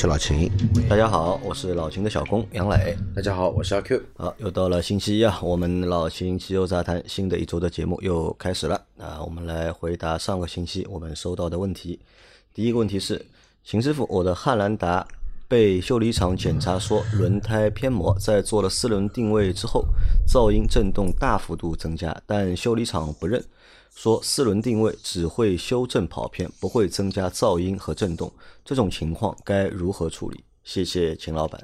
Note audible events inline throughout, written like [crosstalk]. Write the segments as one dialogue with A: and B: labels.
A: 是老秦。
B: 大家好，我是老秦的小工杨磊。
C: 大家好，我是阿 Q。
B: 好，又到了星期一啊，我们老秦汽油杂谈新的一周的节目又开始了。那我们来回答上个星期我们收到的问题。第一个问题是，秦师傅，我的汉兰达被修理厂检查说轮胎偏磨，在做了四轮定位之后，噪音震动大幅度增加，但修理厂不认，说四轮定位只会修正跑偏，不会增加噪音和震动。这种情况该如何处理？谢谢秦老板。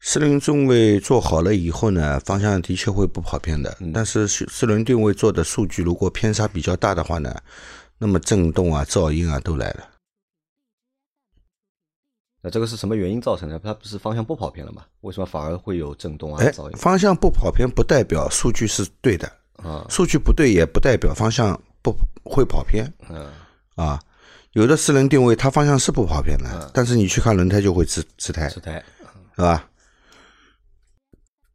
A: 四轮定位做好了以后呢，方向的确会不跑偏的。但是四四轮定位做的数据如果偏差比较大的话呢，那么震动啊、噪音啊都来了。
B: 那这个是什么原因造成的？它不是方向不跑偏了吗？为什么反而会有震动啊、
A: 哎
B: 噪，音
A: 方向不跑偏不代表数据是对的，
B: 啊？
A: 数据不对也不代表方向不会跑偏
B: 嗯，
A: 啊。有的四轮定位它方向是不跑偏的，但是你去看轮胎就会吃吃胎，
B: 是胎。
A: 是吧？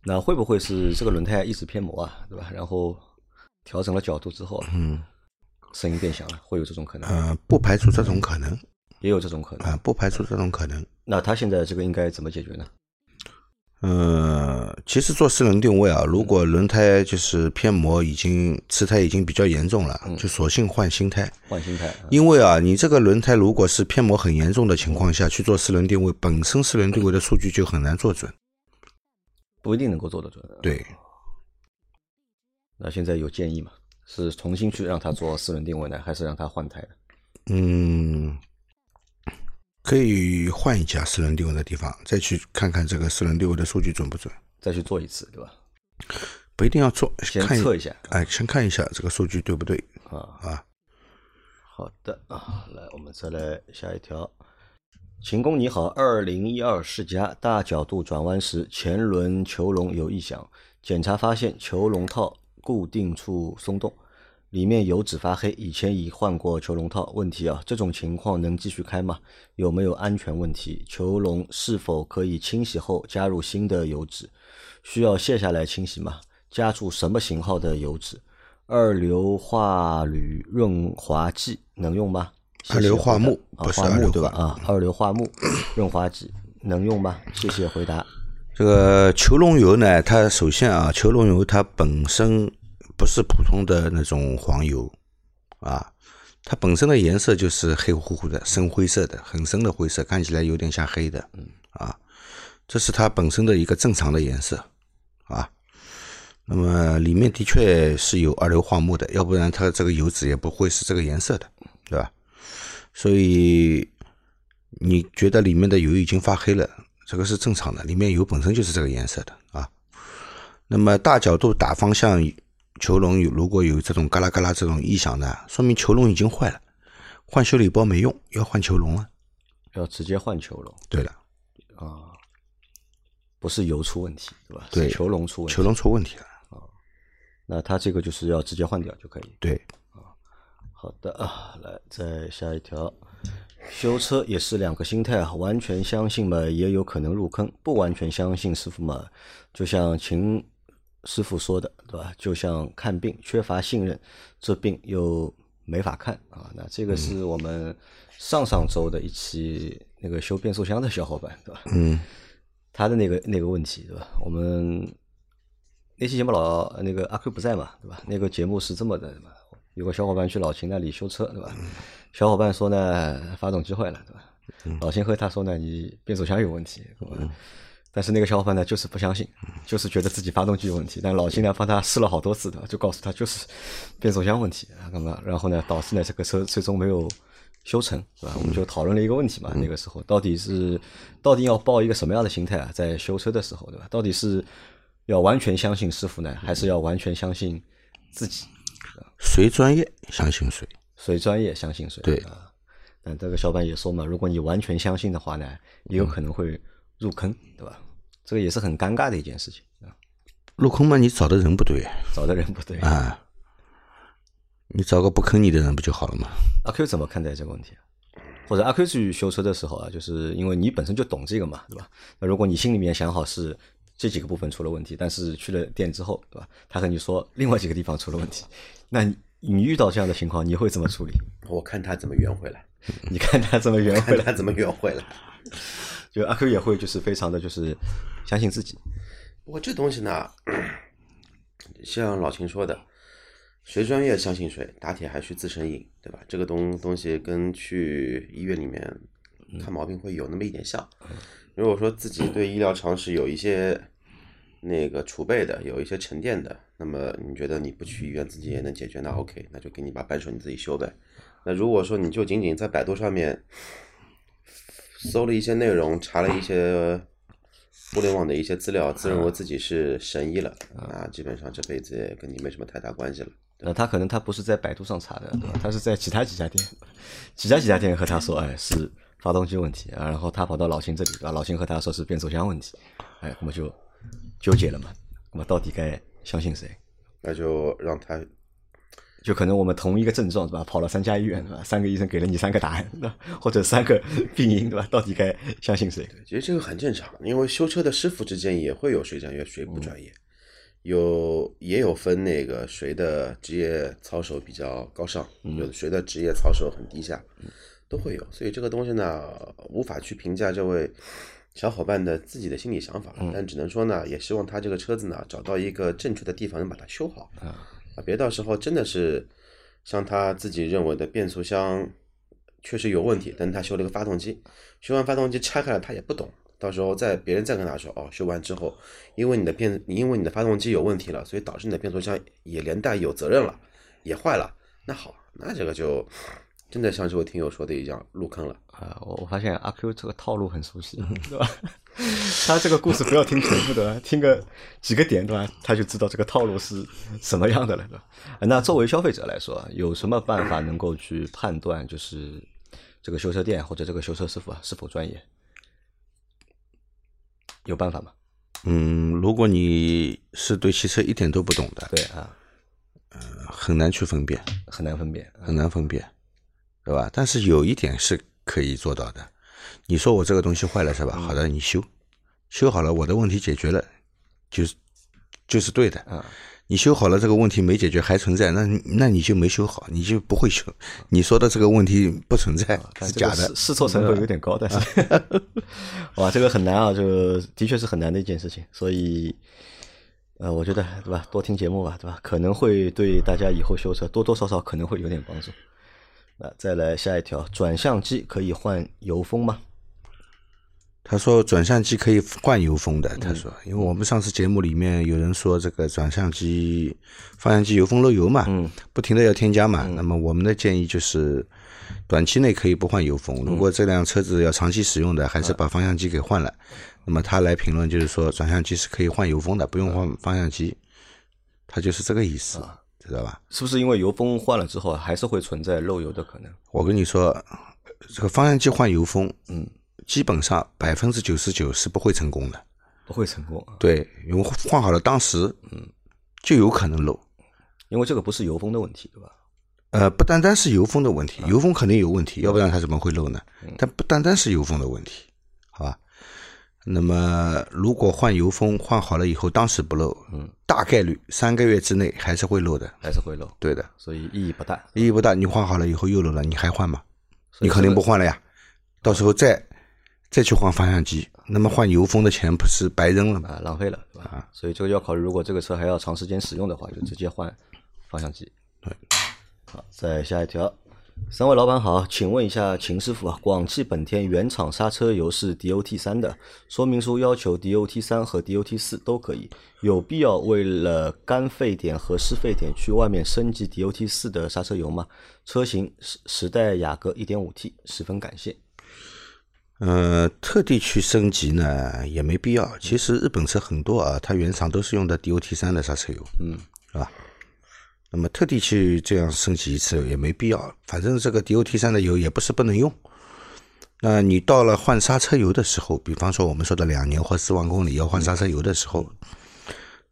B: 那会不会是这个轮胎一直偏磨啊？对吧？然后调整了角度之后，嗯，声音变响了，会有这种可能，
A: 呃，不排除这种可能
B: 也有这种可能。
A: 啊，不排除这种可能。
B: 那他现在这个应该怎么解决呢？
A: 呃，其实做四轮定位啊，如果轮胎就是偏磨，已经吃胎已经比较严重了，就索性换新胎。
B: 换新胎啊，
A: 因为啊，你这个轮胎如果是偏磨很严重的情况下去做四轮定位，本身四轮定位的数据就很难做准。
B: 不一定能够做得准。
A: 对，
B: 那现在有建议吗？是重新去让他做四轮定位呢，还是让他换胎呢？
A: 嗯，可以换一家四轮定位的地方，再去看看这个四轮定位的数据准不准。
B: 再去做一次，对吧？
A: 不一定要做，
B: 先
A: 看
B: 测一下
A: 哎，先看一下这个数据对不对
B: 啊。
A: 啊？
B: 好的啊，来，我们再来下一条。秦工你好，二零一二世嘉大角度转弯时，前轮球笼有异响，检查发现球笼套固定处松动，里面油脂发黑。以前已换过球笼套，问题啊，这种情况能继续开吗？有没有安全问题？球笼是否可以清洗后加入新的油脂？需要卸下来清洗吗？加注什么型号的油脂？二硫化铝润滑剂能用吗？谢谢
A: 二硫化钼
B: 回答啊，
A: 不是
B: 化
A: 二硫化
B: 钼对吧？啊，二硫化钼 [coughs] 润滑剂能用吗？谢谢回答。
A: 这个球笼油呢，它首先啊，球笼油它本身不是普通的那种黄油啊，它本身的颜色就是黑乎乎的、深灰色的、很深的灰色，看起来有点像黑的，啊，这是它本身的一个正常的颜色啊。那么里面的确是有二硫化钼的，要不然它这个油脂也不会是这个颜色的，对吧？所以你觉得里面的油已经发黑了，这个是正常的，里面油本身就是这个颜色的啊。那么大角度打方向球笼有如果有这种嘎啦嘎啦这种异响呢，说明球笼已经坏了，换修理包没用，要换球笼了。
B: 要直接换球笼
A: 对了，
B: 啊，不是油出问题，对吧？
A: 对
B: 是球笼出问题。
A: 球笼出问题了啊。
B: 那它这个就是要直接换掉就可以。
A: 对，啊
B: 好的啊，来再下一条，修车也是两个心态啊，完全相信嘛，也有可能入坑；不完全相信师傅嘛，就像秦师傅说的，对吧？就像看病缺乏信任，这病又没法看啊。那这个是我们上上周的一期那个修变速箱的小伙伴，对吧？
A: 嗯，
B: 他的那个那个问题，对吧？我们那期节目老那个阿 Q 不在嘛，对吧？那个节目是这么的，对吧？有个小伙伴去老秦那里修车，对吧？小伙伴说呢，发动机坏了，对吧？老秦和他说呢，你变速箱有问题，对吧？但是那个小伙伴呢，就是不相信，就是觉得自己发动机有问题。但老金呢，帮他试了好多次，的？就告诉他就是变速箱问题啊，干嘛？然后呢，导致呢这个车最终没有修成，对吧？我们就讨论了一个问题嘛，那个时候到底是到底要抱一个什么样的心态啊？在修车的时候，对吧？到底是要完全相信师傅呢，还是要完全相信自己？
A: 谁专业相信谁。
B: 谁专业相信谁？
A: 对
B: 啊。但这个小伙伴也说嘛，如果你完全相信的话呢，也有可能会入坑，对吧？这个也是很尴尬的一件事情啊。
A: 入坑嘛，你找的人不对
B: 找的人不对
A: 啊，你找个不坑你的人不就好了吗？
B: 阿 Q 怎么看待这个问题？或者阿 Q 去修车的时候啊，就是因为你本身就懂这个嘛，对吧？那如果你心里面想好是这几个部分出了问题，但是去了店之后，对吧？他和你说另外几个地方出了问题，那你你遇到这样的情况，你会怎么处理？
C: 我看他怎么圆回来，
B: 你看他怎么圆回来？
C: 他怎么圆回来。
B: 就阿 Q 也会就是非常的就是相信自己，
C: 不过这东西呢，像老秦说的，谁专业相信谁，打铁还需自身硬，对吧？这个东东西跟去医院里面看毛病会有那么一点像。如果说自己对医疗常识有一些那个储备的，有一些沉淀的，那么你觉得你不去医院自己也能解决，那 OK，那就给你把扳手你自己修呗。那如果说你就仅仅在百度上面搜了一些内容，查了一些互联网的一些资料，自认为自己是神医了，啊基本上这辈子也跟你没什么太大关系了。
B: 那他可能他不是在百度上查的，对吧？他是在其他几家店，其他几家店和他说，哎，是发动机问题啊，然后他跑到老秦这里，对吧？老秦和他说是变速箱问题，哎，我们就纠结了嘛，那么到底该相信谁？
C: 那就让他
B: 就可能我们同一个症状，是吧？跑了三家医院，对吧？三个医生给了你三个答案，对吧？[laughs] 或者三个病因，对吧？到底该相信谁？
C: 其实这个很正常，因为修车的师傅之间也会有谁专业谁不专业，有也有分那个谁的职业操守比较高尚，有的谁的职业操守很低下，都会有。所以这个东西呢，无法去评价这位小伙伴的自己的心理想法，但只能说呢，也希望他这个车子呢找到一个正确的地方，能把它修好啊，别到时候真的是像他自己认为的变速箱确实有问题，但他修了个发动机，修完发动机拆开了他也不懂，到时候再别人再跟他说哦，修完之后，因为你的变，因为你的发动机有问题了，所以导致你的变速箱也连带有责任了，也坏了。那好，那这个就真的像是我听友说的一样，入坑了。
B: 啊，我我发现阿 Q 这个套路很熟悉，对吧？他这个故事不要听全部的，听个几个点，对吧？他就知道这个套路是什么样的了，对吧？那作为消费者来说，有什么办法能够去判断，就是这个修车店或者这个修车师傅啊是否专业？有办法吗？
A: 嗯，如果你是对汽车一点都不懂的，
B: 对啊，
A: 很难去分辨，
B: 很难分辨。
A: 很难分辨，对吧？但是有一点是可以做到的。你说我这个东西坏了是吧？好的，你修，修好了，我的问题解决了，就是就是对的。
B: 嗯
A: 你修好了这个问题没解决还存在，那那你就没修好，你就不会修。你说的这个问题不存在是假的
B: 试，试错成本有点高，但是，哇，这个很难啊，这个的确是很难的一件事情，所以，呃，我觉得对吧，多听节目吧，对吧，可能会对大家以后修车多多少少可能会有点帮助。那再来下一条，转向机可以换油封吗？
A: 他说转向机可以换油封的，
B: 嗯。
A: 他说，因为我们上次节目里面有人说这个转向机、方向机油封漏油嘛，
B: 嗯
A: 不停的要添加嘛，那么我们的建议就是短期内可以不换油封，如果这辆车子要长期使用的，还是把方向机给换了。那么他来评论就是说转向机是可以换油封的，不用换方向机，他就是这个意思，知道吧？
B: 是不是因为油封换了之后，还是会存在漏油的可能？
A: 我跟你说，这个方向机换油封，
B: 嗯，
A: 基本上百分之九十九是不会成功的。
B: 不会成功啊，
A: 对，因为换好了，当时嗯就有可能漏。
B: 因为这个不是油封的问题，对吧？
A: 呃，不单单是油封的问题，油封肯定有问题，要不然它怎么会漏呢？但不单单是油封的问题？那么如果换油封换好了以后，当时不漏，嗯，大概率三个月之内还是会漏的。
B: 还是会漏，
A: 对的，
B: 所以意义不大。
A: 意义不大。你换好了以后又漏了，你还换吗？你肯定不换了呀。到时候再再去换方向机，那么换油封的钱不是白扔了吗？
B: 啊，浪费了，对吧？所以这个要考虑，如果这个车还要长时间使用的话，就直接换方向机。
A: 对，
B: 好，再下一条，三位老板好，请问一下秦师傅啊，广汽本田原厂刹车油是 DOT 三的，说明书要求 DOT 三和 DOT 四都可以，有必要为了干沸点和湿沸点去外面升级 DOT 四的刹车油吗？车型时时代雅阁 1.5T，十分感谢。
A: 呃，特地去升级呢也没必要。其实日本车很多啊，它原厂都是用的 DOT 三的刹车油，
B: 嗯，
A: 是吧？那么特地去这样升级一次也没必要。反正这个 DOT 三的油也不是不能用，那你到了换刹车油的时候，比方说我们说的两年或四万公里要换刹车油的时候，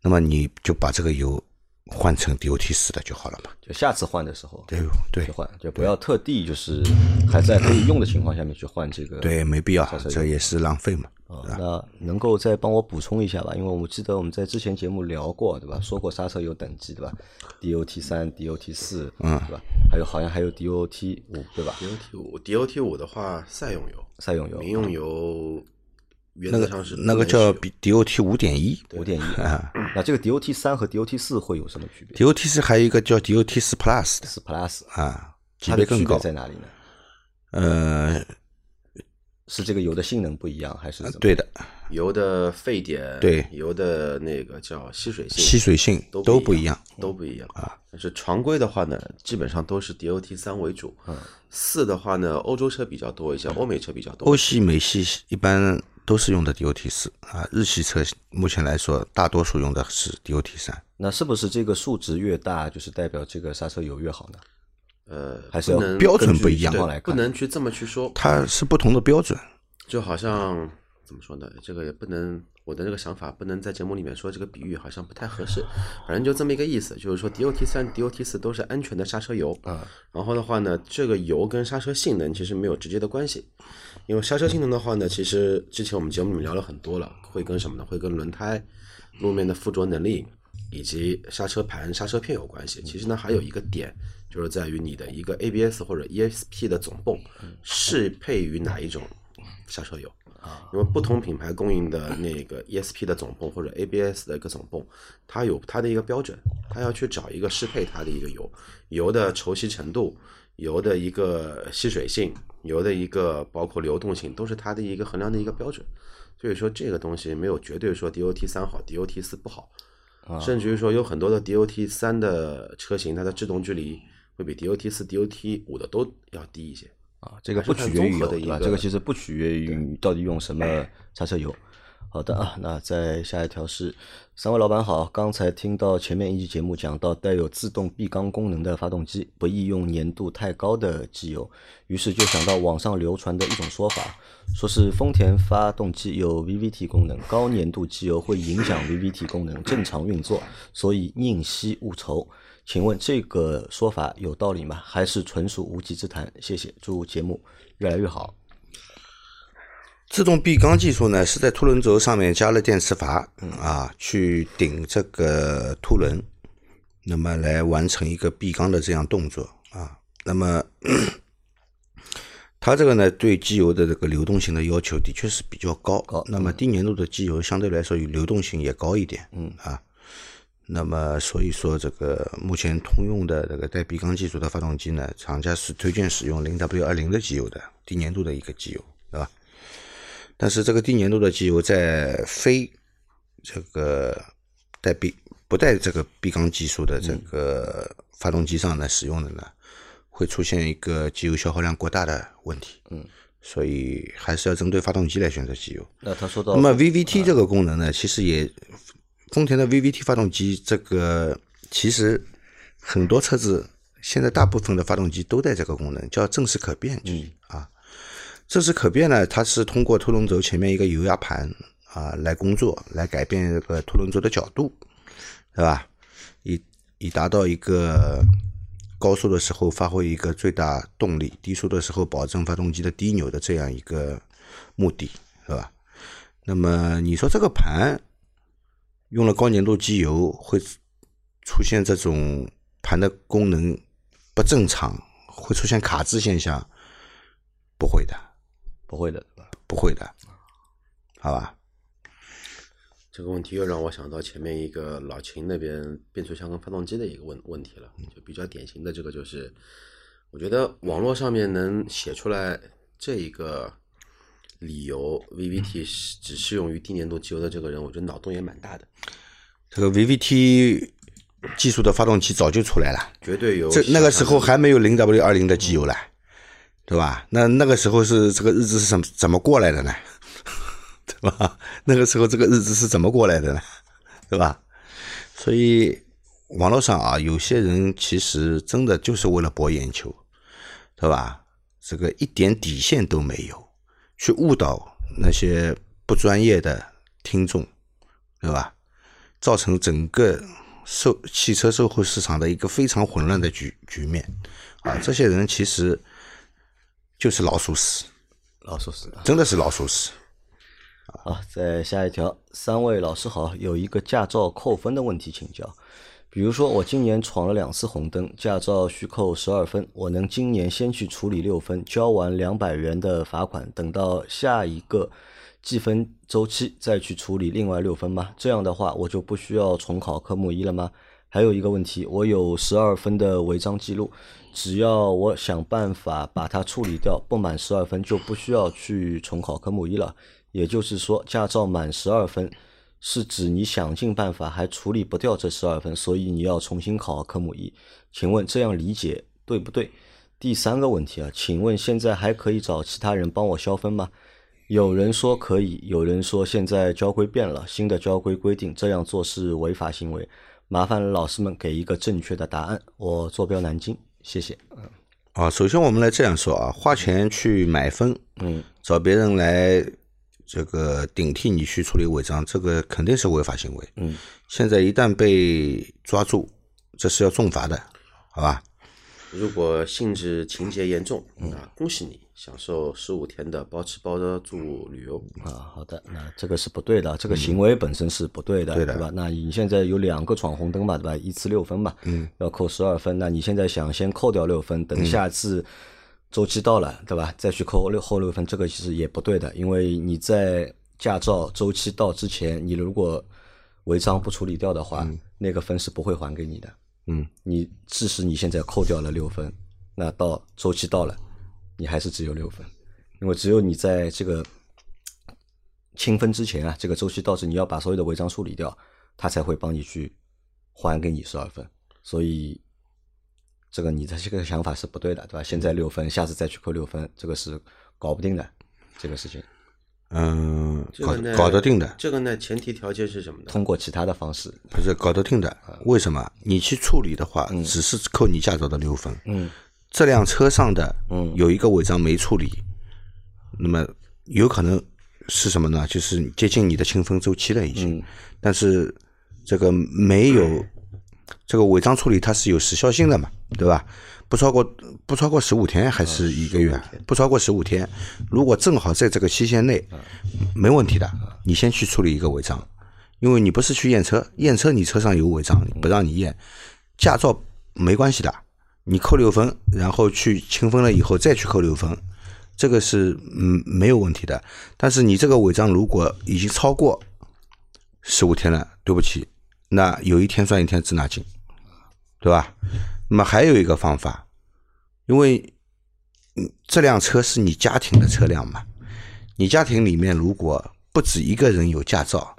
A: 那么你就把这个油换成 DOT 四的就好了嘛。
B: 就下次换的时候，
A: 对对
B: 去换，就不要特地就是还在可以用的情况下面去换这个。
A: 对，没必要这也是浪费嘛。
B: 啊，那能够再帮我补充一下吧？因为我记得我们在之前节目聊过，对吧？说过刹车油等级，对吧？DOT 三、DOT 四，嗯，对吧？还有好像还有 DOT 五，对吧
C: ？DOT 五，DOT 五的话，赛用油，
B: 赛用油
C: 民用油原
A: 那个
C: 则上是
A: 那个叫比 DOT 五点一
B: 五点一啊。那这个 DOT 三和 DOT 四会有什么区别
A: ，DOT 四还有一个叫 DOT 四 Plus 的
B: 四 Plus
A: 啊，级
B: 别
A: 更高。
B: 在哪里呢？
A: 呃，
B: 是这个油的性能不一样，还是怎么？
A: 对的，
C: 油的沸点，
A: 对
C: 油的那个叫吸水性，
A: 吸水性
C: 都不一
A: 都不一样。
C: 都不一样啊。但是常规的话呢，基本上都是 DOT 三为主。嗯，四的话呢，欧洲车比较多一些，欧美车比较多
A: 欧。系、美系一般都是用的 DOT 四啊，日系车目前来说大多数用的是 DOT 三。
B: 那是不是这个数值越大，就是代表这个刹车油越好呢？
C: 呃，
B: 还是
A: 标准不一样
C: 不能去这么去说，
A: 它是不同的标准。
C: 就好像怎么说呢？这个也不能，我的这个想法不能在节目里面说，这个比喻好像不太合适。反正就这么一个意思，就是说 DOT 三、DOT 四都是安全的刹车油。
B: 嗯。
C: 然后的话呢，这个油跟刹车性能其实没有直接的关系，因为刹车性能的话呢，其实之前我们节目里面聊了很多了，会跟什么呢？会跟轮胎、路面的附着能力以及刹车盘、刹车片有关系。其实呢，还有一个点就是在于你的一个 ABS 或者 ESP 的总泵适配于哪一种刹车油啊。因为不同品牌供应的那个 ESP 的总泵或者 ABS 的一个总泵，它有它的一个标准，它要去找一个适配它的一个油，油的稠稀程度、油的一个吸水性、油的一个包括流动性，都是它的一个衡量的一个标准。所以说这个东西没有绝对说 DOT 三好，DOT 四不好，甚至于说有很多的 DOT 三的车型，它的制动距离会比 DOT 四、DOT 五的都要低一些。
B: 啊，这个不取决于油，对吧？
C: 综合的一个
B: 这个其实不取决于你到底用什么刹车油。好的啊，那再下一条是，三位老板好，刚才听到前面一期节目讲到带有自动闭缸功能的发动机不宜用粘度太高的机油，于是就想到网上流传的一种说法，说是丰田发动机有 VVT 功能，高粘度机油会影响 VVT 功能正常运作，所以宁惜勿愁。请问这个说法有道理吗？还是纯属无稽之谈？谢谢，祝节目越来越好。
A: 自动闭缸技术呢，是在凸轮轴上面加了电磁阀啊，去顶这个凸轮，那么来完成一个闭缸的这样动作啊。那么 [coughs] 它这个呢，对机油的这个流动性的要求的确是比较高。高那么低粘度的机油相对来说流动性也高一点。嗯啊。那么所以说，这个目前通用的这个带闭缸技术的发动机呢，厂家是推荐使用零 W 二零的机油的低粘度的一个机油，对吧？但是这个低粘度的机油在非这个带闭不带这个闭缸技术的这个发动机上呢使用的呢，会出现一个机油消耗量过大的问题。嗯，所以还是要针对发动机来选择机油。
B: 那他说到，
A: 那么 VVT 这个功能呢，其实也丰田的 VVT 发动机这个其实很多车子现在大部分的发动机都带这个功能，叫正时可变嗯、啊。正时可变呢，它是通过凸轮轴前面一个油压盘啊来工作，来改变这个凸轮轴的角度，对吧？以以达到一个高速的时候发挥一个最大动力，低速的时候保证发动机的低扭的这样一个目的，是吧？那么你说这个盘用了高粘度机油会出现这种盘的功能不正常，会出现卡滞现象？不会的，
B: 不会的，
A: 不会的，好吧？
C: 这个问题又让我想到前面一个老秦那边变速箱跟发动机的一个问问题了，就比较典型的这个就是，我觉得网络上面能写出来这一个理由，VVT 是只适用于低粘度机油的这个人，我觉得脑洞也蛮大的，
A: 这个 VVT 技术的发动机早就出来了，
C: 绝对有
A: 这那个时候还没有零 W 二零的机油了，对吧？那那个时候是这个日子是怎么怎么过来的呢？[laughs] 对吧？那个时候这个日子是怎么过来的呢？对吧？所以网络上啊，有些人其实真的就是为了博眼球，对吧？这个一点底线都没有，去误导那些不专业的听众，对吧？造成整个售汽车售后市场的一个非常混乱的局局面啊！这些人其实就是老鼠屎，
B: 老鼠屎啊。
A: 真的是老鼠屎。
B: 好，再下一条，三位老师好，有一个驾照扣分的问题请教。比如说，我今年闯了两次红灯，驾照需扣十二分，我能今年先去处理六分，交完两百元的罚款，等到下一个计分周期再去处理另外六分吗？这样的话，我就不需要重考科目一了吗？还有一个问题，我有十二分的违章记录，只要我想办法把它处理掉，不满十二分就不需要去重考科目一了。也就是说，驾照满十二分。是指你想尽办法还处理不掉这十二分，所以你要重新考科目一。请问这样理解对不对？第三个问题啊，请问现在还可以找其他人帮我消分吗？有人说可以，有人说现在交规变了，新的交规规定这样做是违法行为。麻烦老师们给一个正确的答案。我坐标南京，谢谢。嗯，
A: 啊，首先我们来这样说啊，花钱去买分，嗯，找别人来。这个顶替你去处理违章，这个肯定是违法行为。嗯，现在一旦被抓住，这是要重罚的，好吧？
C: 如果性质情节严重，啊，恭喜你享受十五天的包吃包住旅游。
B: 啊，好的，那这个是不对的，这个行为本身是不对的，
A: 对
B: 吧？那你现在有两个闯红灯嘛，对吧？一次六分嘛，嗯，要扣十二分。那你现在想先扣掉六分，等下次。周期到了，对吧？再去扣六后六分，这个其实也不对的，因为你在驾照周期到之前，你如果违章不处理掉的话，那个分是不会还给你的。嗯，你致使你现在扣掉了六分，那到周期到了，你还是只有六分，因为只有你在这个清分之前啊，这个周期到时你要把所有的违章处理掉，他才会帮你去还给你十二分，所以。这个你的这个想法是不对的，对吧？现在六分，下次再去扣六分，这个是搞不定的，这个事情。
A: 嗯，搞搞得定的。
C: 这个呢，前提条件是什么呢？
B: 通过其他的方式。
A: 不是搞得定的，为什么？你去处理的话，只是扣你驾照的六分。嗯。这辆车上的嗯有一个违章没处理，那么有可能是什么呢？就是接近你的清分周期了已经，但是这个没有。这个违章处理它是有时效性的嘛，对吧？不超过不超过十五天还是一个月？不超过十五天，如果正好在这个期限内，没问题的。你先去处理一个违章，因为你不是去验车，验车你车上有违章不让你验，驾照没关系的，你扣六分，然后去清分了以后再去扣六分，这个是嗯没有问题的。但是你这个违章如果已经超过十五天了，对不起。那有一天算一天滞纳金，对吧？那么还有一个方法，因为这辆车是你家庭的车辆嘛，你家庭里面如果不止一个人有驾照，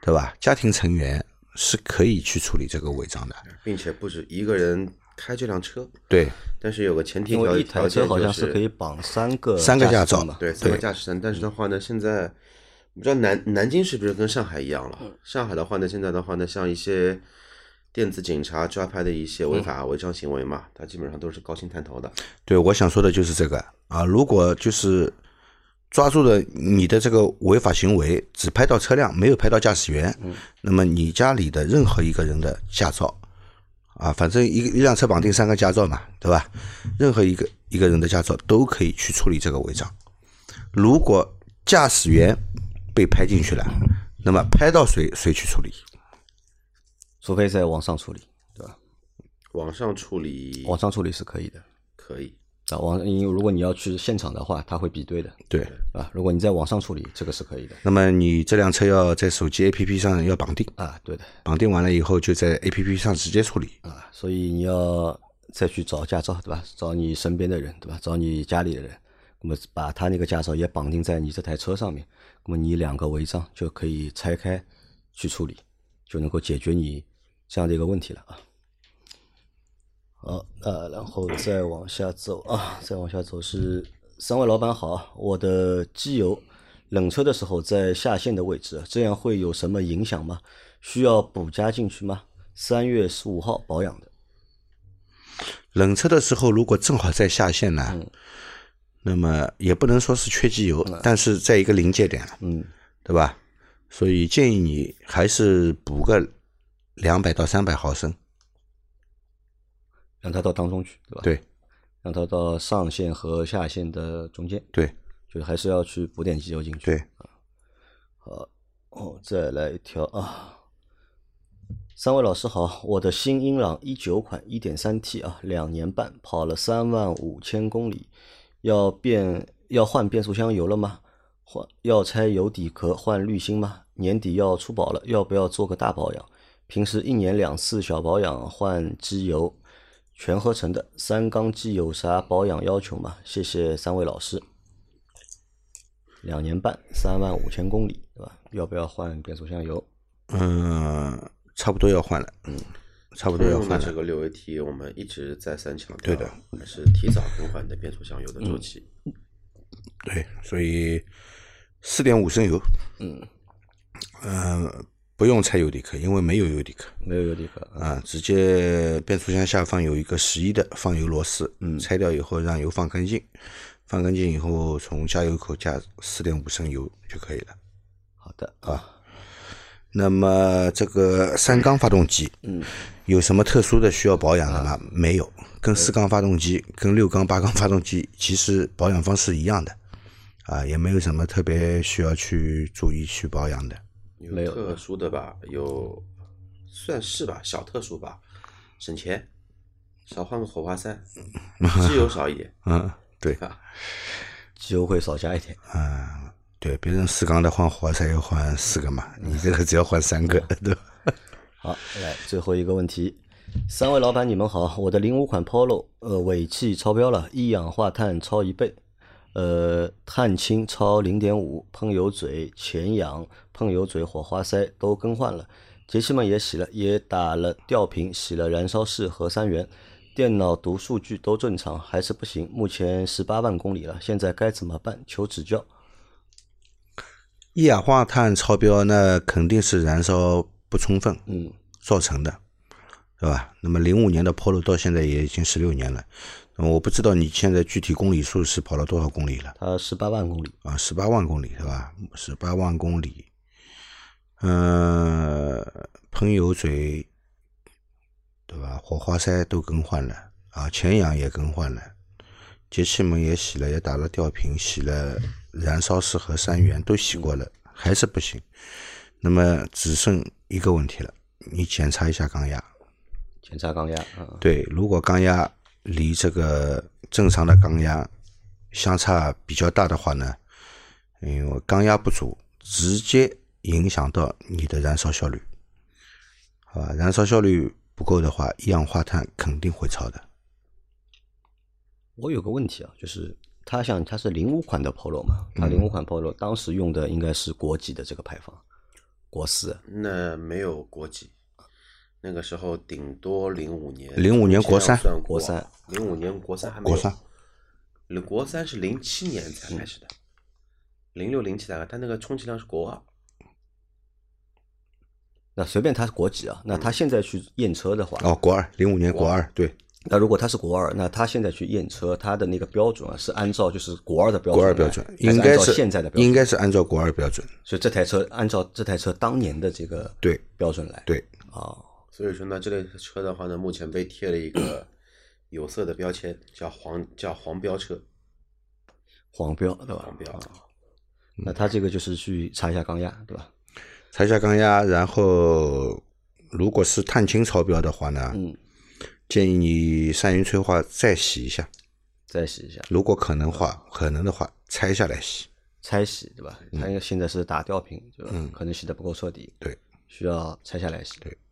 A: 对吧？家庭成员是可以去处理这个违章的，
C: 并且不止一个人开这辆车。
A: 对，
C: 但是有个前提条
B: 一台车好像是可以绑三个
A: 三个驾照
B: 嘛，
C: 对，三个驾驶证。但是的话呢，现在。不知道南南京是不是跟上海一样了？上海的话呢，现在的话呢，像一些电子警察抓拍的一些违法违章行为嘛，它基本上都是高薪探头的。
A: 对，我想说的就是这个啊。如果就是抓住了你的这个违法行为，只拍到车辆，没有拍到驾驶员，那么你家里的任何一个人的驾照啊，反正一一辆车绑定三个驾照嘛，对吧？任何一个一个人的驾照都可以去处理这个违章。如果驾驶员被拍进去了，那么拍到谁谁去处理？
B: 除非在网上处理，对吧？
C: 网上处理，
B: 网上处理是可以的，
C: 可以。
B: 啊，网因为如果你要去现场的话，他会比对的，
A: 对，
B: 啊，如果你在网上处理，这个是可以的。
A: 那么你这辆车要在手机 APP 上要绑定
B: 啊，对的，
A: 绑定完了以后就在 APP 上直接处理
B: 啊，所以你要再去找驾照，对吧？找你身边的人，对吧？找你家里的人。那么把他那个驾照也绑定在你这台车上面，那么你两个违章就可以拆开去处理，就能够解决你这样的一个问题了啊。好，那然后再往下走啊，再往下走是三位老板好，我的机油冷车的时候在下线的位置，这样会有什么影响吗？需要补加进去吗？三月十五号保养的，
A: 冷车的时候如果正好在下线呢？那么也不能说是缺机油，但是在一个临界点了，
B: 嗯，
A: 对吧？所以建议你还是补个两百到三百毫升，
B: 让它到当中去，对吧？，
A: 对
B: 让它到上限和下限的中间，
A: 对
B: 就是还是要去补点机油进去。
A: 对，
B: 好，哦，再来一条啊。三位老师好，我的新英朗一九款一点三 T 啊，两年半跑了三万五千公里，要变要换变速箱油了吗？换要拆油底壳换滤芯吗？年底要出保了，要不要做个大保养？平时一年两次小保养换机油，全合成的三缸机有啥保养要求吗？谢谢三位老师。两年半，三万五千公里，对吧？要不要换变速箱油？
A: 嗯，差不多要换了，嗯，差不多要换了。
C: 这个六 AT，我们一直在三强调，
A: 对的，
C: 还是提早更换的变速箱油的周期。
A: 对，所以四点五升油，
B: 嗯，
A: 嗯，不用拆油底壳，因为没有油底壳。
B: 没有油底壳。啊，
A: 啊，直接变速箱下方有一个十一的放油螺丝，嗯，拆掉以后让油放干净，放干净以后从加油口加四点五升油就可以了。
B: 好的。啊，
A: 那么这个三缸发动机，
B: 嗯，
A: 有什么特殊的需要保养的吗？没有，跟四缸发动机、跟六缸、八缸发动机其实保养方式一样的，啊，也没有什么特别需要去注意去保养的。
B: 没有
C: 特殊的吧？有算是吧，小特殊吧，省钱，少换个火花塞，机油少一点，[laughs]
A: 嗯，对，
C: 啊，[laughs]
B: 机油会少加一点。
A: 嗯，对，别人四缸的换火花塞要换四个嘛，你这个只要换三个，对吧？[laughs]
B: 好，来最后一个问题，三位老板你们好，我的零五款 Polo，呃，尾气超标了，一氧化碳超一倍，呃，碳氢超零点五，喷油嘴、前氧、喷油嘴、火花塞都更换了，节气门也洗了，也打了吊瓶，洗了燃烧室和三元，电脑读数据都正常，还是不行，目前十八万公里了，现在该怎么办？求指教。
A: 一氧化碳超标，那肯定是燃烧不充分，
B: 嗯，
A: 造成的，对吧？那么零五年的 Polo 到现在也已经十六年了，那么我不知道你现在具体公里数是跑了多少公里了
B: 它十八万公里，
A: 啊？十八万公里是吧？十八万公里，嗯、喷油嘴，对吧？火花塞都更换了啊，前氧也更换了，节气门也洗了，也打了吊瓶，洗了燃烧室和三元都洗过了，还是不行。那么只剩一个问题了，你检查一下缸压。
B: 检查缸压啊，
A: 对，如果缸压离这个正常的缸压相差比较大的话呢，因为缸压不足，直接影响到你的燃烧效率，好吧？燃烧效率不够的话，一氧化碳肯定会超的。
B: 我有个问题啊，就是它像它是零五款的 Polo 嘛，它零五款 Polo 当时用的应该是国际的这个排放，国四。
C: 那没有国际，那个时候顶多零五年，
A: 零五年国三
C: 算
B: 国三，
C: 零五年国三还没有
A: 国三，
C: 国三是零七年才开始的，零六零七大概，它那个充其量是国二，
B: 那随便他是国几啊，那他现在去验车的话，
A: 哦，国二，零五年国二，对，
B: 那如果他是国二，那他现在去验车，他的那个标准啊是按照就是国二的标准，
A: 国二标准应该是
B: 现在的标准，
A: 应该是按照国二标准，
B: 所以这台车按照这台车当年的这个
A: 对
B: 标准来，
A: 对，
B: 哦，
C: 所以说呢，这类车的话呢，目前被贴了一个有色的标签，叫黄叫黄标车，
B: 黄标对吧？
C: 黄标。
B: 那他这个就是去查一下钢压对吧？
A: 查一下缸压，然后如果是碳氢超标的话呢，
B: 嗯，
A: 建议你三元催化再洗一下，
B: 再洗一下，
A: 如果可能话，可能的话拆下来洗。
B: 拆洗对吧？它应该现在是打吊瓶，对吧？可能洗的不够彻底，
A: 对，
B: 需要拆下来洗。
A: 对，
B: 啊，